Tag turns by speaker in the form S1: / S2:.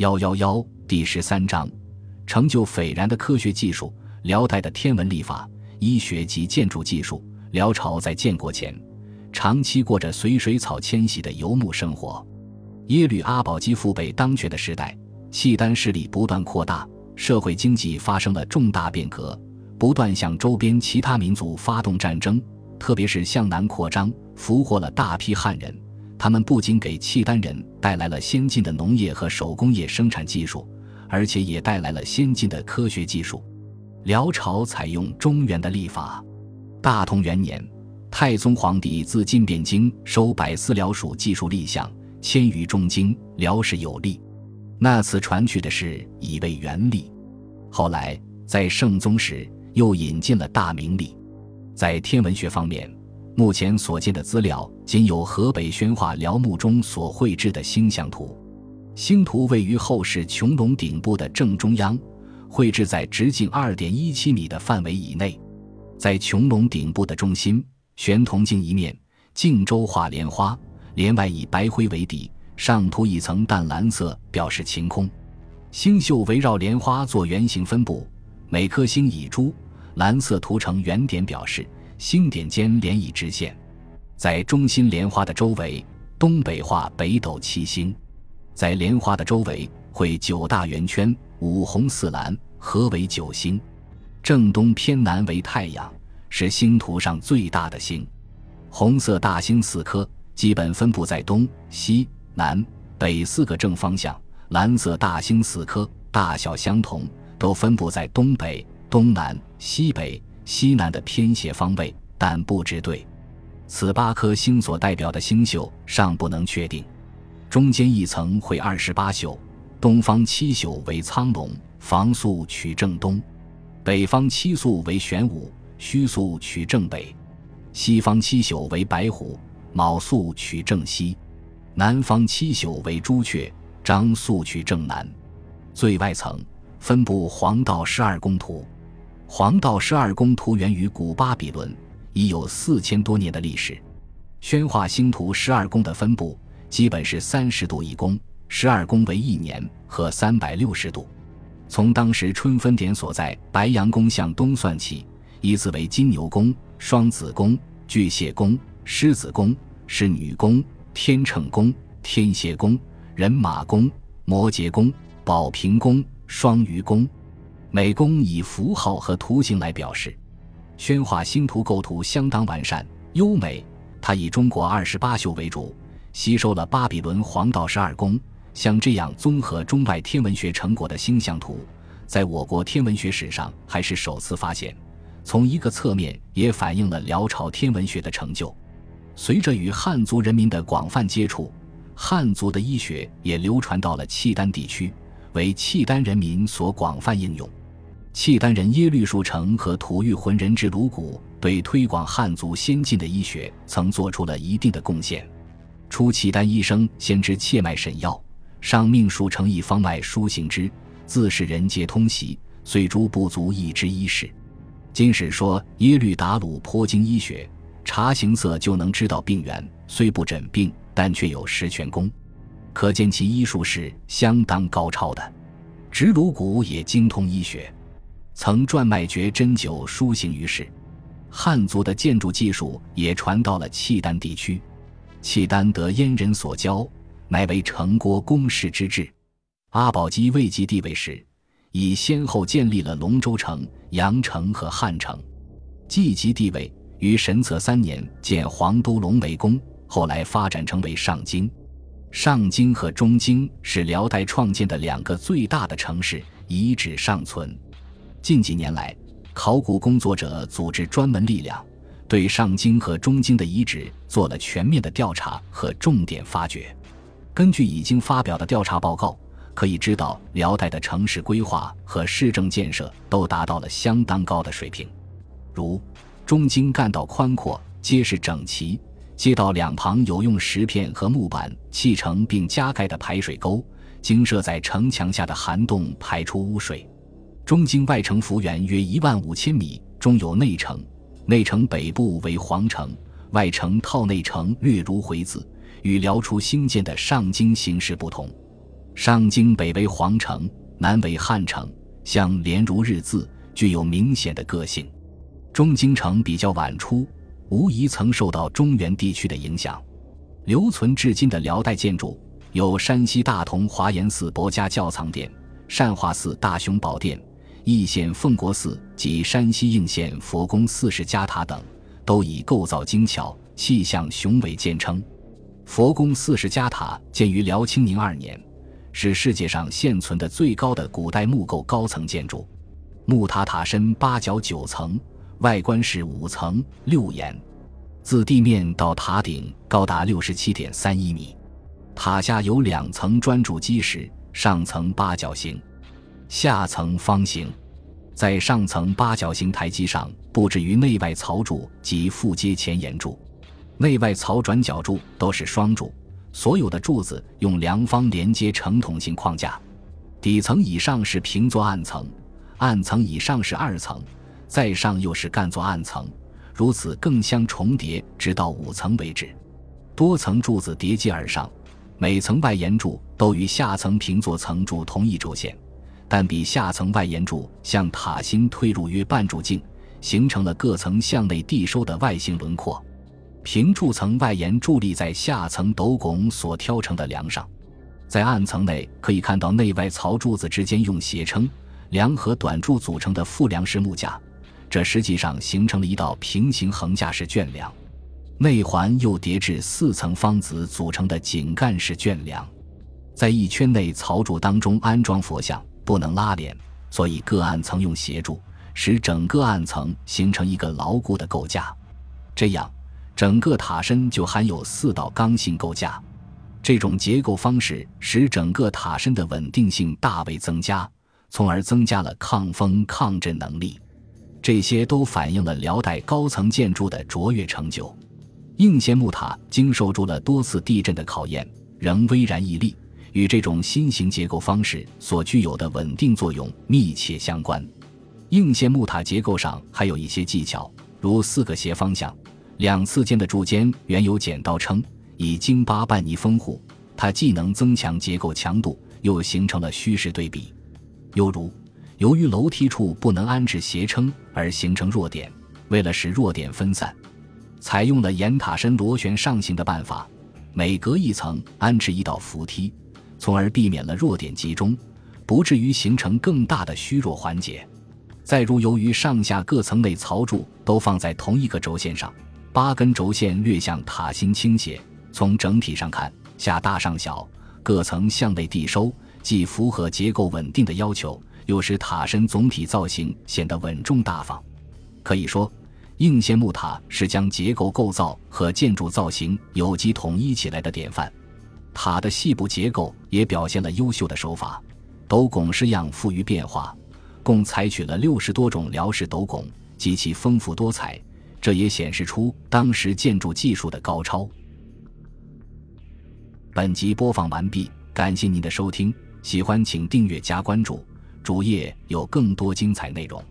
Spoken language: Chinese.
S1: 幺幺幺第十三章，成就斐然的科学技术。辽代的天文历法、医学及建筑技术。辽朝在建国前，长期过着随水草迁徙的游牧生活。耶律阿保机父辈当权的时代，契丹势力不断扩大，社会经济发生了重大变革，不断向周边其他民族发动战争，特别是向南扩张，俘获了大批汉人。他们不仅给契丹人带来了先进的农业和手工业生产技术，而且也带来了先进的科学技术。辽朝采用中原的历法。大同元年，太宗皇帝自晋汴京收百司辽属技术立项，迁于中京。辽史有历，那次传去的是以为元历。后来在圣宗时又引进了大明历。在天文学方面，目前所见的资料仅有河北宣化辽墓中所绘制的星象图。星图位于后室穹隆顶部的正中央。绘制在直径二点一七米的范围以内，在穹隆顶部的中心悬铜镜一面，镜周画莲花，莲外以白灰为底，上涂一层淡蓝色，表示晴空。星宿围绕莲花做圆形分布，每颗星以珠蓝色涂成圆点表示，星点间连以直线。在中心莲花的周围，东北画北斗七星，在莲花的周围绘九大圆圈。五红四蓝合为九星，正东偏南为太阳，是星图上最大的星。红色大星四颗，基本分布在东西南北四个正方向；蓝色大星四颗，大小相同，都分布在东北、东南、西北、西南的偏斜方位，但不知对。此八颗星所代表的星宿尚不能确定。中间一层绘二十八宿。东方七宿为苍龙，房宿取正东；北方七宿为玄武，虚宿取正北；西方七宿为白虎，卯宿取正西；南方七宿为朱雀，张宿取正南。最外层分布黄道十二宫图，黄道十二宫图源于古巴比伦，已有四千多年的历史。宣化星图十二宫的分布基本是三十度一宫。十二宫为一年和三百六十度，从当时春分点所在白羊宫向东算起，依次为金牛宫、双子宫、巨蟹宫、狮子宫、侍女宫、天秤宫、天蝎宫、人马宫、摩羯宫、宝瓶宫、双鱼宫。美工以符号和图形来表示。宣化星图构图相当完善优美，它以中国二十八宿为主，吸收了巴比伦黄道十二宫。像这样综合中外天文学成果的星象图，在我国天文学史上还是首次发现。从一个侧面也反映了辽朝天文学的成就。随着与汉族人民的广泛接触，汉族的医学也流传到了契丹地区，为契丹人民所广泛应用。契丹人耶律树成和吐谷浑人之鲁骨对推广汉族先进的医学曾做出了一定的贡献。初，契丹医生先知切脉审药。上命书成一方外书行之，自是人皆通习，虽诸不足以知医事。今史说耶律达鲁颇精医学，查形色就能知道病源，虽不诊病，但却有十全功，可见其医术是相当高超的。直鲁骨也精通医学，曾撰脉诀针灸书行于世。汉族的建筑技术也传到了契丹地区，契丹得燕人所教。乃为成国公室之制。阿保机未继帝位时，已先后建立了龙州城、阳城和汉城。继即帝位于神策三年建黄都龙尾宫，后来发展成为上京。上京和中京是辽代创建的两个最大的城市，遗址尚存。近几年来，考古工作者组织专门力量，对上京和中京的遗址做了全面的调查和重点发掘。根据已经发表的调查报告，可以知道辽代的城市规划和市政建设都达到了相当高的水平。如中京干道宽阔、结实整齐，街道两旁有用石片和木板砌成并加盖的排水沟，经设在城墙下的涵洞排出污水。中京外城幅员约一万五千米，中有内城，内城北部为皇城，外城套内城略如回字。与辽初兴建的上京形势不同，上京北为皇城，南为汉城，相连如日字，具有明显的个性。中京城比较晚出，无疑曾受到中原地区的影响。留存至今的辽代建筑有山西大同华严寺博家窖藏殿、善化寺大雄宝殿、义县奉国寺及山西应县佛宫四世家塔等，都以构造精巧、气象雄伟见称。佛宫四世家塔建于辽清宁二年，是世界上现存的最高的古代木构高层建筑。木塔塔身八角九层，外观是五层六檐。自地面到塔顶高达六十七点三一米，塔下有两层砖筑基石，上层八角形，下层方形。在上层八角形台基上布置于内外槽柱及复阶前沿柱，内外槽转角柱都是双柱，所有的柱子用梁方连接成筒形框架。底层以上是平座暗层，暗层以上是二层，再上又是干座暗层。如此更相重叠，直到五层为止。多层柱子叠接而上，每层外檐柱都与下层平座层柱同一轴线，但比下层外檐柱向塔心推入约半柱径，形成了各层向内递收的外形轮廓。平柱层外檐伫立在下层斗拱所挑成的梁上，在暗层内可以看到内外槽柱子之间用斜撑梁和短柱组成的复梁式木架。这实际上形成了一道平行横架式卷梁，内环又叠至四层方子组成的井干式卷梁，在一圈内槽柱当中安装佛像，不能拉连，所以各暗层用斜柱，使整个暗层形成一个牢固的构架。这样，整个塔身就含有四道刚性构架。这种结构方式使整个塔身的稳定性大为增加，从而增加了抗风抗震能力。这些都反映了辽代高层建筑的卓越成就。应县木塔经受住了多次地震的考验，仍巍然屹立，与这种新型结构方式所具有的稳定作用密切相关。应县木塔结构上还有一些技巧，如四个斜方向，两次间的柱间原有剪刀撑，以京巴半泥封护，它既能增强结构强度，又形成了虚实对比。又如。由于楼梯处不能安置斜撑而形成弱点，为了使弱点分散，采用了沿塔身螺旋上行的办法，每隔一层安置一道扶梯，从而避免了弱点集中，不至于形成更大的虚弱环节。再如，由于上下各层内槽柱都放在同一个轴线上，八根轴线略向塔心倾斜，从整体上看，下大上小，各层向内递收，既符合结构稳定的要求。又使塔身总体造型显得稳重大方，可以说，应县木塔是将结构构造和建筑造型有机统一起来的典范。塔的细部结构也表现了优秀的手法，斗拱式样富于变化，共采取了六十多种辽式斗拱，极其丰富多彩，这也显示出当时建筑技术的高超。本集播放完毕，感谢您的收听，喜欢请订阅加关注。主页有更多精彩内容。